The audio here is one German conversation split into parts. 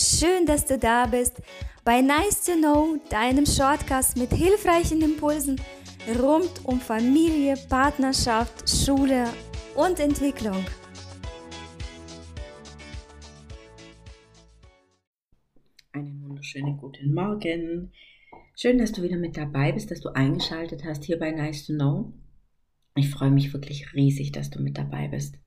Schön, dass du da bist bei Nice to Know, deinem Shortcast mit hilfreichen Impulsen rund um Familie, Partnerschaft, Schule und Entwicklung. Einen wunderschönen guten Morgen. Schön, dass du wieder mit dabei bist, dass du eingeschaltet hast hier bei Nice to Know. Ich freue mich wirklich riesig, dass du mit dabei bist.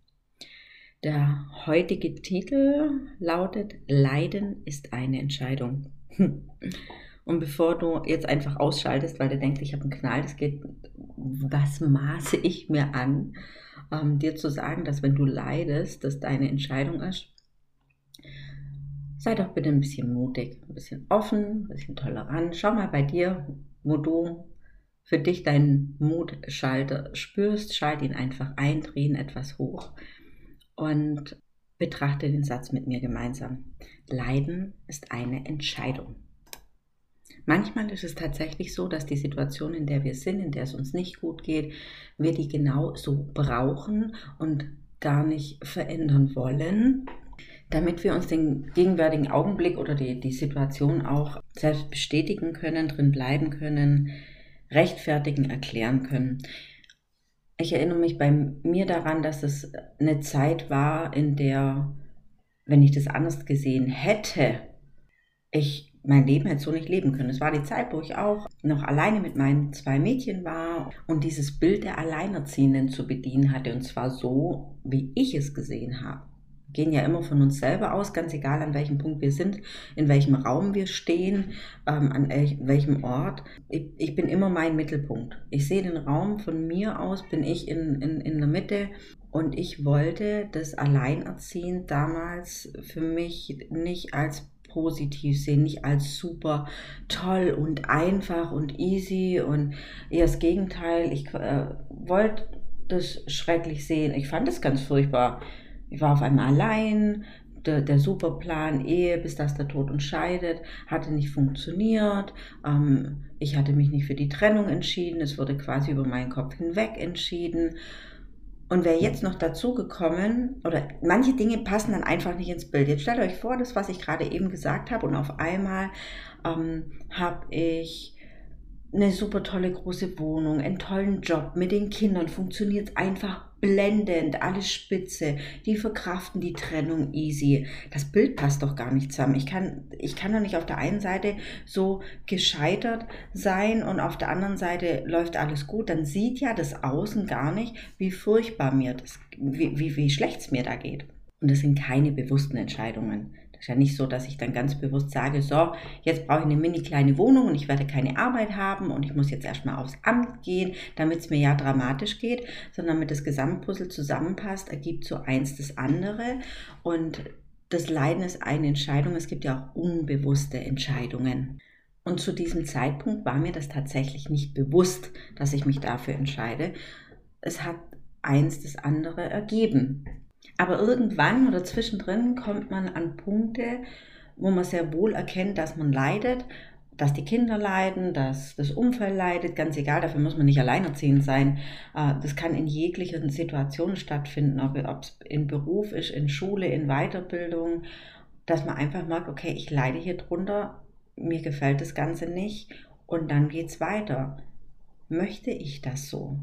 Der heutige Titel lautet Leiden ist eine Entscheidung. Und bevor du jetzt einfach ausschaltest, weil du denkst, ich habe einen Knall, das geht, was maße ich mir an, ähm, dir zu sagen, dass wenn du leidest, das deine Entscheidung ist, sei doch bitte ein bisschen mutig, ein bisschen offen, ein bisschen tolerant. Schau mal bei dir, wo du für dich deinen Mutschalter spürst, schalt ihn einfach ein, dreh ihn etwas hoch und betrachte den Satz mit mir gemeinsam. Leiden ist eine Entscheidung. Manchmal ist es tatsächlich so, dass die Situation, in der wir sind, in der es uns nicht gut geht, wir die genau so brauchen und gar nicht verändern wollen, damit wir uns den gegenwärtigen Augenblick oder die, die Situation auch selbst bestätigen können, drin bleiben können, rechtfertigen, erklären können. Ich erinnere mich bei mir daran, dass es eine Zeit war, in der, wenn ich das anders gesehen hätte, ich mein Leben hätte so nicht leben können. Es war die Zeit, wo ich auch noch alleine mit meinen zwei Mädchen war und dieses Bild der Alleinerziehenden zu bedienen hatte. Und zwar so, wie ich es gesehen habe gehen ja immer von uns selber aus, ganz egal an welchem Punkt wir sind, in welchem Raum wir stehen, ähm, an welchem Ort. Ich, ich, bin immer mein Mittelpunkt. Ich sehe den Raum von mir aus, bin ich in, in, in der Mitte und ich wollte das Alleinerziehen damals für mich nicht als positiv sehen, nicht als super toll und einfach und easy und eher das Gegenteil. Ich äh, wollte das schrecklich sehen. Ich fand es ganz furchtbar ich war auf einmal allein, der, der Superplan Ehe, bis das der Tod uns scheidet, hatte nicht funktioniert. Ähm, ich hatte mich nicht für die Trennung entschieden. Es wurde quasi über meinen Kopf hinweg entschieden. Und wäre jetzt noch dazu gekommen, oder manche Dinge passen dann einfach nicht ins Bild. Jetzt stellt euch vor, das, was ich gerade eben gesagt habe, und auf einmal ähm, habe ich eine super tolle große Wohnung, einen tollen Job mit den Kindern, funktioniert einfach blendend, alles spitze, die verkraften die Trennung easy. Das Bild passt doch gar nicht zusammen. Ich kann, ich kann doch nicht auf der einen Seite so gescheitert sein und auf der anderen Seite läuft alles gut. Dann sieht ja das Außen gar nicht, wie furchtbar mir das, wie, wie, wie schlecht es mir da geht. Und das sind keine bewussten Entscheidungen ist ja nicht so, dass ich dann ganz bewusst sage, so, jetzt brauche ich eine mini kleine Wohnung und ich werde keine Arbeit haben und ich muss jetzt erstmal aufs Amt gehen, damit es mir ja dramatisch geht, sondern damit das Gesamtpuzzle zusammenpasst, ergibt so eins das andere und das Leiden ist eine Entscheidung. Es gibt ja auch unbewusste Entscheidungen. Und zu diesem Zeitpunkt war mir das tatsächlich nicht bewusst, dass ich mich dafür entscheide. Es hat eins das andere ergeben. Aber irgendwann oder zwischendrin kommt man an Punkte, wo man sehr wohl erkennt, dass man leidet, dass die Kinder leiden, dass das Umfeld leidet, ganz egal, dafür muss man nicht alleinerziehend sein. Äh, das kann in jeglichen Situationen stattfinden, ob es in Beruf ist, in Schule, in Weiterbildung, dass man einfach merkt, okay, ich leide hier drunter, mir gefällt das Ganze nicht und dann geht es weiter. Möchte ich das so?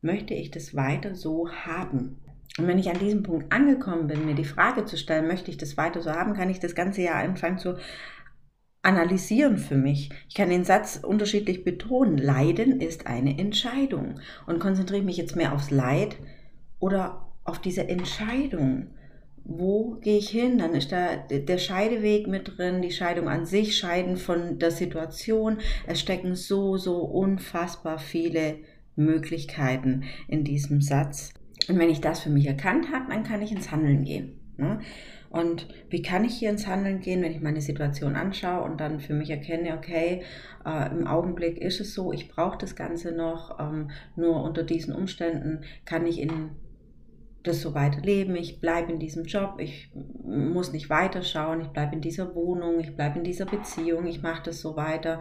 Möchte ich das weiter so haben? Und wenn ich an diesem Punkt angekommen bin, mir die Frage zu stellen, möchte ich das weiter so haben, kann ich das ganze ja anfangen zu analysieren für mich. Ich kann den Satz unterschiedlich betonen. Leiden ist eine Entscheidung. Und konzentriere mich jetzt mehr aufs Leid oder auf diese Entscheidung. Wo gehe ich hin? Dann ist da der Scheideweg mit drin, die Scheidung an sich, Scheiden von der Situation. Es stecken so, so unfassbar viele Möglichkeiten in diesem Satz. Und wenn ich das für mich erkannt habe, dann kann ich ins Handeln gehen. Ne? Und wie kann ich hier ins Handeln gehen, wenn ich meine Situation anschaue und dann für mich erkenne, okay, äh, im Augenblick ist es so, ich brauche das Ganze noch, ähm, nur unter diesen Umständen kann ich in das so weiterleben, ich bleibe in diesem Job, ich muss nicht weiterschauen, ich bleibe in dieser Wohnung, ich bleibe in dieser Beziehung, ich mache das so weiter,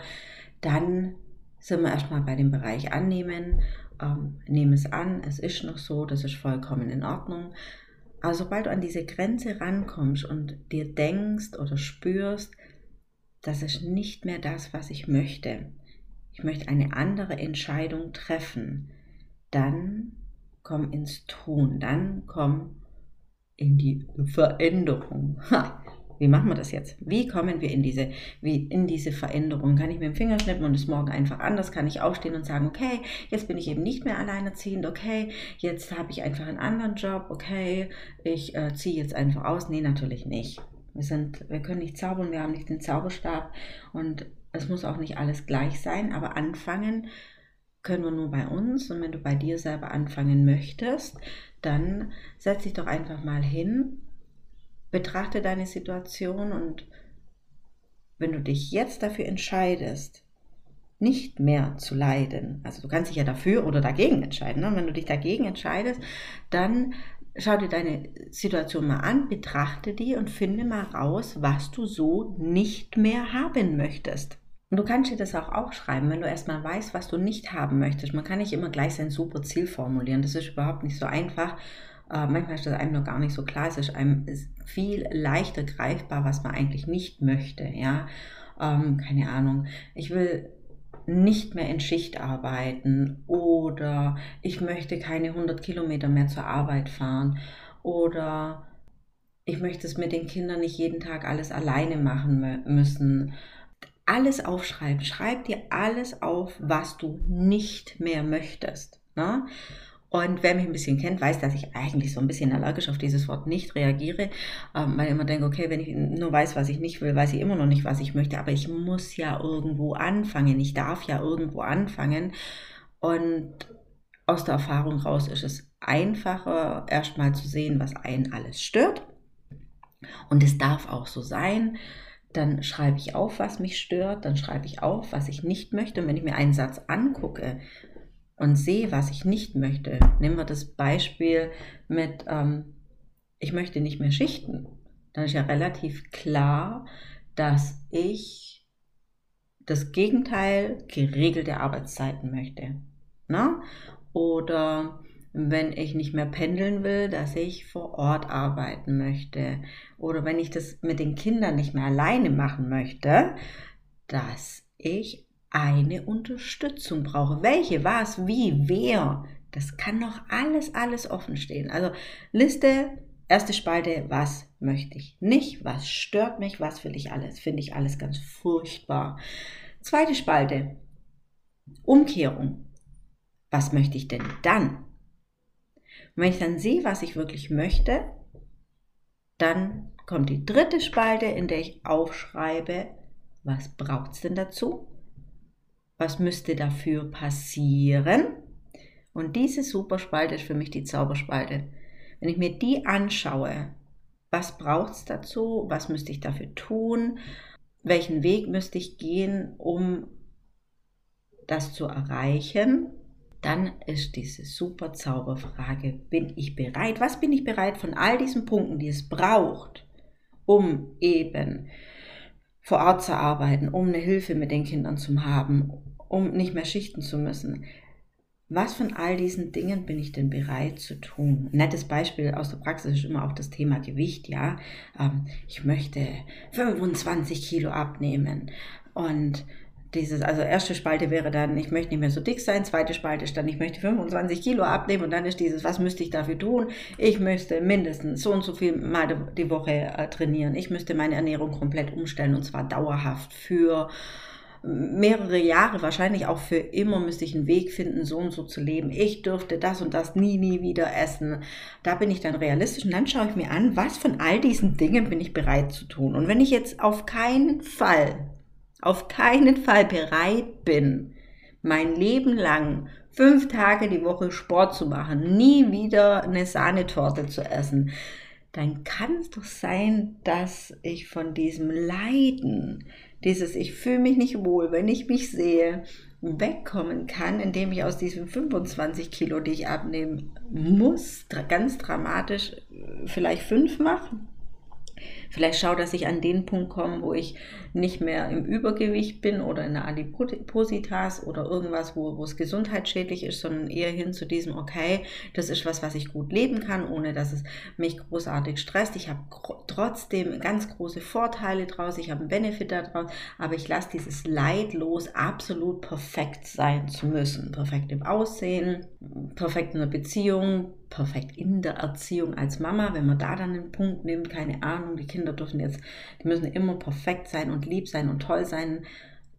dann sind wir erstmal bei dem Bereich annehmen ähm, nehme es an, es ist noch so, das ist vollkommen in Ordnung. Aber sobald du an diese Grenze rankommst und dir denkst oder spürst, das ist nicht mehr das, was ich möchte, ich möchte eine andere Entscheidung treffen, dann komm ins Tun, dann komm in die Veränderung. Ha, wie machen wir das jetzt? Wie kommen wir in diese, wie in diese Veränderung? Kann ich mit dem Finger schnippen und es morgen einfach anders? Kann ich aufstehen und sagen, okay, jetzt bin ich eben nicht mehr alleinerziehend, okay, jetzt habe ich einfach einen anderen Job, okay, ich äh, ziehe jetzt einfach aus. Nee, natürlich nicht. Wir, sind, wir können nicht zaubern, wir haben nicht den Zauberstab und es muss auch nicht alles gleich sein, aber anfangen können wir nur bei uns. Und wenn du bei dir selber anfangen möchtest, dann setz dich doch einfach mal hin, betrachte deine Situation und wenn du dich jetzt dafür entscheidest, nicht mehr zu leiden, also du kannst dich ja dafür oder dagegen entscheiden, ne? wenn du dich dagegen entscheidest, dann schau dir deine Situation mal an, betrachte die und finde mal raus, was du so nicht mehr haben möchtest. Und du kannst dir das auch aufschreiben, wenn du erstmal weißt, was du nicht haben möchtest. Man kann nicht immer gleich sein super Ziel formulieren. Das ist überhaupt nicht so einfach. Äh, manchmal ist das einem noch gar nicht so klar. Es ist einem ist viel leichter greifbar, was man eigentlich nicht möchte. Ja, ähm, keine Ahnung. Ich will nicht mehr in Schicht arbeiten oder ich möchte keine 100 Kilometer mehr zur Arbeit fahren oder ich möchte es mit den Kindern nicht jeden Tag alles alleine machen müssen alles aufschreiben. Schreib dir alles auf, was du nicht mehr möchtest. Ne? Und wer mich ein bisschen kennt, weiß, dass ich eigentlich so ein bisschen allergisch auf dieses Wort nicht reagiere, ähm, weil ich immer denke, okay, wenn ich nur weiß, was ich nicht will, weiß ich immer noch nicht, was ich möchte, aber ich muss ja irgendwo anfangen, ich darf ja irgendwo anfangen. Und aus der Erfahrung raus ist es einfacher, erstmal zu sehen, was einen alles stört. Und es darf auch so sein, dann schreibe ich auf, was mich stört, dann schreibe ich auf, was ich nicht möchte. Und wenn ich mir einen Satz angucke und sehe, was ich nicht möchte, nehmen wir das Beispiel mit, ähm, ich möchte nicht mehr schichten, dann ist ja relativ klar, dass ich das Gegenteil geregelte Arbeitszeiten möchte. Na? Oder wenn ich nicht mehr pendeln will, dass ich vor Ort arbeiten möchte. Oder wenn ich das mit den Kindern nicht mehr alleine machen möchte, dass ich eine Unterstützung brauche. Welche, was, wie, wer. Das kann noch alles, alles offen stehen. Also Liste, erste Spalte, was möchte ich nicht, was stört mich, was will ich alles, finde ich alles ganz furchtbar. Zweite Spalte, Umkehrung. Was möchte ich denn dann? Und wenn ich dann sehe, was ich wirklich möchte, dann kommt die dritte Spalte, in der ich aufschreibe, was braucht es denn dazu? Was müsste dafür passieren? Und diese Superspalte ist für mich die Zauberspalte. Wenn ich mir die anschaue, was braucht es dazu? Was müsste ich dafür tun? Welchen Weg müsste ich gehen, um das zu erreichen? dann ist diese super Zauberfrage, bin ich bereit? Was bin ich bereit von all diesen Punkten, die es braucht, um eben vor Ort zu arbeiten, um eine Hilfe mit den Kindern zu haben, um nicht mehr schichten zu müssen? Was von all diesen Dingen bin ich denn bereit zu tun? Nettes Beispiel aus der Praxis ist immer auch das Thema Gewicht, ja. Ähm, ich möchte 25 Kilo abnehmen und dieses, also erste Spalte wäre dann, ich möchte nicht mehr so dick sein, zweite Spalte ist dann, ich möchte 25 Kilo abnehmen und dann ist dieses, was müsste ich dafür tun? Ich müsste mindestens so und so viel mal die Woche äh, trainieren. Ich müsste meine Ernährung komplett umstellen und zwar dauerhaft für mehrere Jahre, wahrscheinlich auch für immer müsste ich einen Weg finden, so und so zu leben. Ich dürfte das und das nie, nie wieder essen. Da bin ich dann realistisch und dann schaue ich mir an, was von all diesen Dingen bin ich bereit zu tun. Und wenn ich jetzt auf keinen Fall auf keinen Fall bereit bin, mein Leben lang fünf Tage die Woche Sport zu machen, nie wieder eine Sahnetorte zu essen, dann kann es doch sein, dass ich von diesem Leiden, dieses Ich fühle mich nicht wohl, wenn ich mich sehe, wegkommen kann, indem ich aus diesen 25 Kilo, die ich abnehmen muss, ganz dramatisch vielleicht fünf mache Vielleicht schau, dass ich an den Punkt komme, wo ich nicht mehr im Übergewicht bin oder in der Adipositas oder irgendwas, wo, wo es gesundheitsschädlich ist, sondern eher hin zu diesem, okay, das ist was, was ich gut leben kann, ohne dass es mich großartig stresst. Ich habe trotzdem ganz große Vorteile draus, ich habe einen Benefit daraus, aber ich lasse dieses Leid los, absolut perfekt sein zu müssen. Perfekt im Aussehen, perfekt in der Beziehung, perfekt in der Erziehung als Mama, wenn man da dann einen Punkt nimmt, keine Ahnung, die Kinder dürfen jetzt, die müssen immer perfekt sein und lieb sein und toll sein,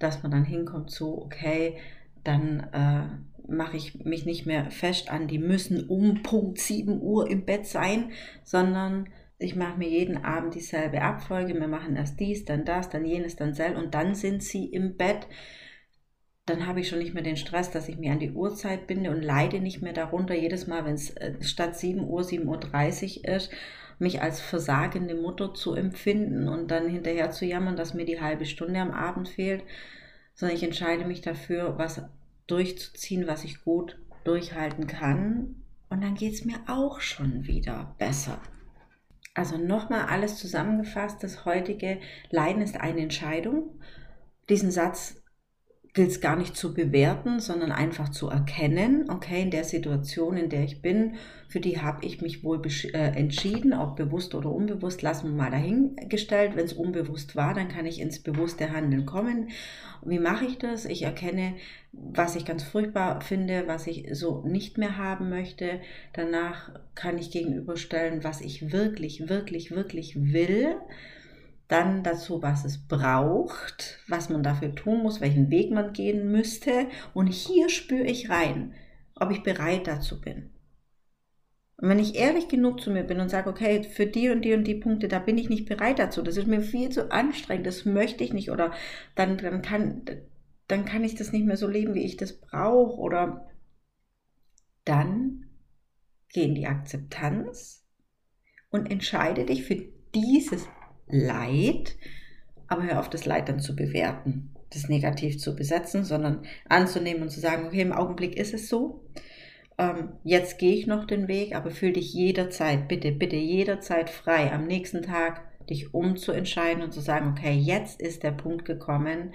dass man dann hinkommt zu, okay, dann äh, mache ich mich nicht mehr fest an, die müssen um Punkt 7 Uhr im Bett sein, sondern ich mache mir jeden Abend dieselbe Abfolge, wir machen erst dies, dann das, dann jenes, dann sel. Und dann sind sie im Bett dann habe ich schon nicht mehr den Stress, dass ich mir an die Uhrzeit binde und leide nicht mehr darunter, jedes Mal, wenn es äh, statt 7 Uhr 7.30 Uhr ist, mich als versagende Mutter zu empfinden und dann hinterher zu jammern, dass mir die halbe Stunde am Abend fehlt, sondern ich entscheide mich dafür, was durchzuziehen, was ich gut durchhalten kann. Und dann geht es mir auch schon wieder besser. Also nochmal alles zusammengefasst, das heutige Leiden ist eine Entscheidung. Diesen Satz gilt es gar nicht zu bewerten, sondern einfach zu erkennen, okay, in der Situation, in der ich bin, für die habe ich mich wohl äh, entschieden, ob bewusst oder unbewusst, lassen wir mal dahingestellt. Wenn es unbewusst war, dann kann ich ins bewusste Handeln kommen. Wie mache ich das? Ich erkenne, was ich ganz furchtbar finde, was ich so nicht mehr haben möchte. Danach kann ich gegenüberstellen, was ich wirklich, wirklich, wirklich will dann dazu, was es braucht, was man dafür tun muss, welchen Weg man gehen müsste. Und hier spüre ich rein, ob ich bereit dazu bin. Und wenn ich ehrlich genug zu mir bin und sage, okay, für die und die und die Punkte, da bin ich nicht bereit dazu, das ist mir viel zu anstrengend, das möchte ich nicht, oder dann, dann, kann, dann kann ich das nicht mehr so leben, wie ich das brauche, oder dann geh in die Akzeptanz und entscheide dich für dieses Leid, aber hör auf, das Leid dann zu bewerten, das negativ zu besetzen, sondern anzunehmen und zu sagen, okay, im Augenblick ist es so. Ähm, jetzt gehe ich noch den Weg, aber fühl dich jederzeit, bitte, bitte jederzeit frei, am nächsten Tag dich umzuentscheiden und zu sagen, okay, jetzt ist der Punkt gekommen,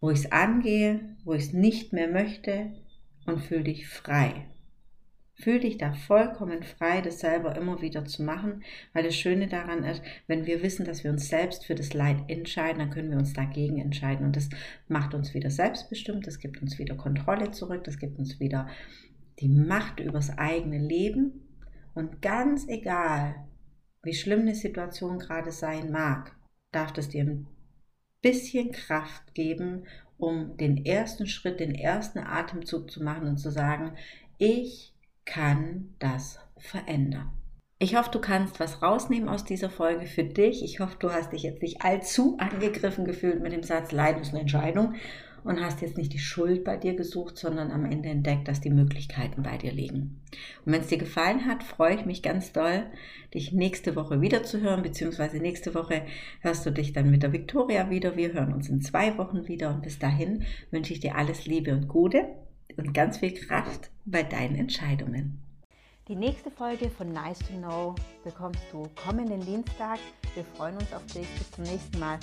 wo ich es angehe, wo ich es nicht mehr möchte und fühl dich frei. Fühl dich da vollkommen frei, das selber immer wieder zu machen, weil das Schöne daran ist, wenn wir wissen, dass wir uns selbst für das Leid entscheiden, dann können wir uns dagegen entscheiden. Und das macht uns wieder selbstbestimmt, das gibt uns wieder Kontrolle zurück, das gibt uns wieder die Macht übers eigene Leben. Und ganz egal, wie schlimm eine Situation gerade sein mag, darf das dir ein bisschen Kraft geben, um den ersten Schritt, den ersten Atemzug zu machen und zu sagen, ich kann das verändern. Ich hoffe, du kannst was rausnehmen aus dieser Folge für dich. Ich hoffe, du hast dich jetzt nicht allzu angegriffen gefühlt mit dem Satz Leid ist eine Entscheidung und hast jetzt nicht die Schuld bei dir gesucht, sondern am Ende entdeckt, dass die Möglichkeiten bei dir liegen. Und wenn es dir gefallen hat, freue ich mich ganz doll, dich nächste Woche wieder zu hören, beziehungsweise nächste Woche hörst du dich dann mit der Victoria wieder. Wir hören uns in zwei Wochen wieder und bis dahin wünsche ich dir alles Liebe und Gute und ganz viel Kraft bei deinen Entscheidungen. Die nächste Folge von Nice to Know bekommst du kommenden Dienstag. Wir freuen uns auf dich. Bis zum nächsten Mal.